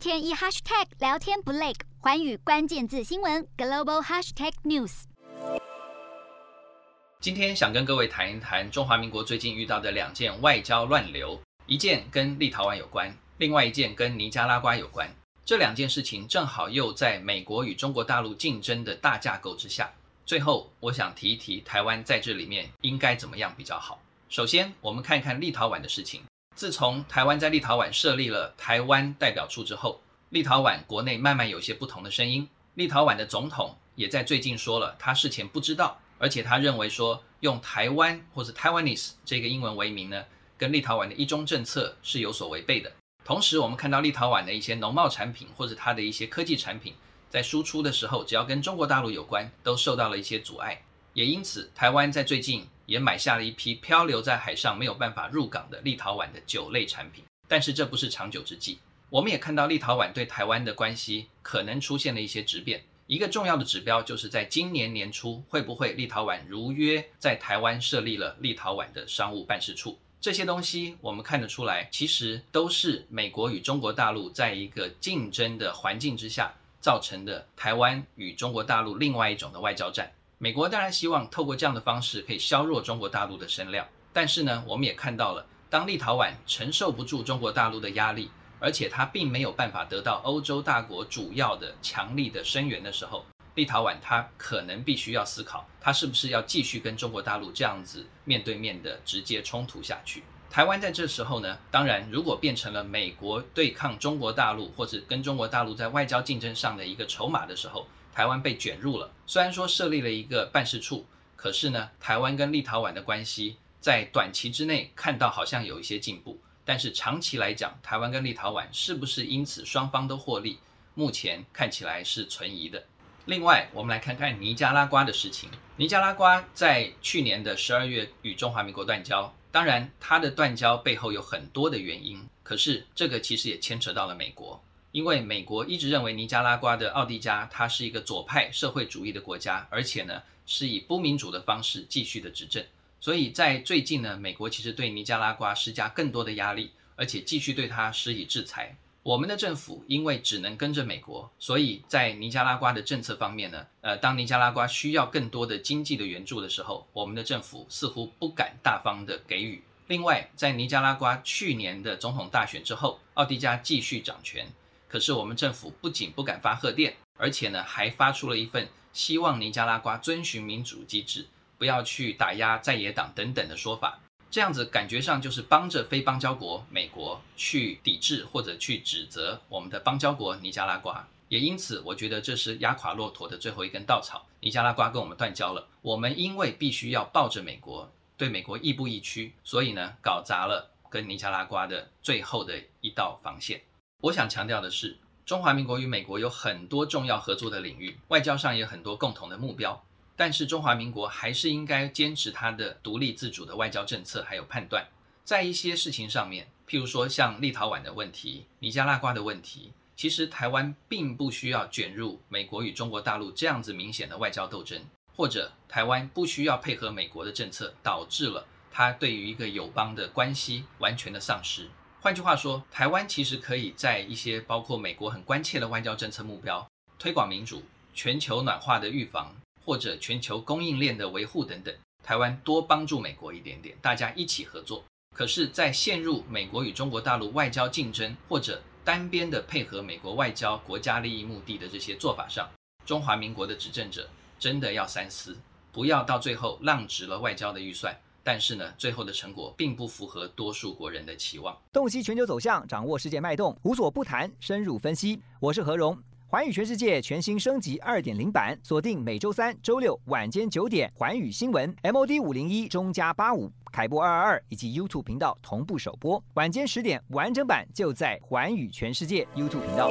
天一 hashtag 聊天不累，环宇关键字新闻 global hashtag news。今天想跟各位谈一谈中华民国最近遇到的两件外交乱流，一件跟立陶宛有关，另外一件跟尼加拉瓜有关。这两件事情正好又在美国与中国大陆竞争的大架构之下。最后，我想提一提台湾在这里面应该怎么样比较好。首先，我们看一看立陶宛的事情。自从台湾在立陶宛设立了台湾代表处之后，立陶宛国内慢慢有些不同的声音。立陶宛的总统也在最近说了，他事前不知道，而且他认为说用台湾或者 Taiwanese 这个英文为名呢，跟立陶宛的一中政策是有所违背的。同时，我们看到立陶宛的一些农贸产品或者它的一些科技产品在输出的时候，只要跟中国大陆有关，都受到了一些阻碍。也因此，台湾在最近。也买下了一批漂流在海上没有办法入港的立陶宛的酒类产品，但是这不是长久之计。我们也看到立陶宛对台湾的关系可能出现了一些质变。一个重要的指标就是在今年年初，会不会立陶宛如约在台湾设立了立陶宛的商务办事处？这些东西我们看得出来，其实都是美国与中国大陆在一个竞争的环境之下造成的。台湾与中国大陆另外一种的外交战。美国当然希望透过这样的方式可以削弱中国大陆的声量，但是呢，我们也看到了，当立陶宛承受不住中国大陆的压力，而且它并没有办法得到欧洲大国主要的强力的声援的时候，立陶宛它可能必须要思考，它是不是要继续跟中国大陆这样子面对面的直接冲突下去。台湾在这时候呢，当然如果变成了美国对抗中国大陆或者跟中国大陆在外交竞争上的一个筹码的时候。台湾被卷入了，虽然说设立了一个办事处，可是呢，台湾跟立陶宛的关系在短期之内看到好像有一些进步，但是长期来讲，台湾跟立陶宛是不是因此双方都获利，目前看起来是存疑的。另外，我们来看看尼加拉瓜的事情。尼加拉瓜在去年的十二月与中华民国断交，当然它的断交背后有很多的原因，可是这个其实也牵扯到了美国。因为美国一直认为尼加拉瓜的奥迪加，它是一个左派社会主义的国家，而且呢是以不民主的方式继续的执政，所以在最近呢，美国其实对尼加拉瓜施加更多的压力，而且继续对它施以制裁。我们的政府因为只能跟着美国，所以在尼加拉瓜的政策方面呢，呃，当尼加拉瓜需要更多的经济的援助的时候，我们的政府似乎不敢大方的给予。另外，在尼加拉瓜去年的总统大选之后，奥迪加继续掌权。可是我们政府不仅不敢发贺电，而且呢还发出了一份希望尼加拉瓜遵循民主机制，不要去打压在野党等等的说法。这样子感觉上就是帮着非邦交国美国去抵制或者去指责我们的邦交国尼加拉瓜。也因此，我觉得这是压垮骆驼的最后一根稻草。尼加拉瓜跟我们断交了，我们因为必须要抱着美国，对美国亦步亦趋，所以呢搞砸了跟尼加拉瓜的最后的一道防线。我想强调的是，中华民国与美国有很多重要合作的领域，外交上也有很多共同的目标。但是中华民国还是应该坚持它的独立自主的外交政策还有判断。在一些事情上面，譬如说像立陶宛的问题、尼加拉瓜的问题，其实台湾并不需要卷入美国与中国大陆这样子明显的外交斗争，或者台湾不需要配合美国的政策，导致了它对于一个友邦的关系完全的丧失。换句话说，台湾其实可以在一些包括美国很关切的外交政策目标、推广民主、全球暖化的预防，或者全球供应链的维护等等，台湾多帮助美国一点点，大家一起合作。可是，在陷入美国与中国大陆外交竞争，或者单边的配合美国外交国家利益目的的这些做法上，中华民国的执政者真的要三思，不要到最后浪值了外交的预算。但是呢，最后的成果并不符合多数国人的期望。洞悉全球走向，掌握世界脉动，无所不谈，深入分析。我是何荣，环宇全世界全新升级二点零版，锁定每周三、周六晚间九点，环宇新闻 MOD 五零一中加八五凯播二二二以及 YouTube 频道同步首播。晚间十点完整版就在环宇全世界 YouTube 频道。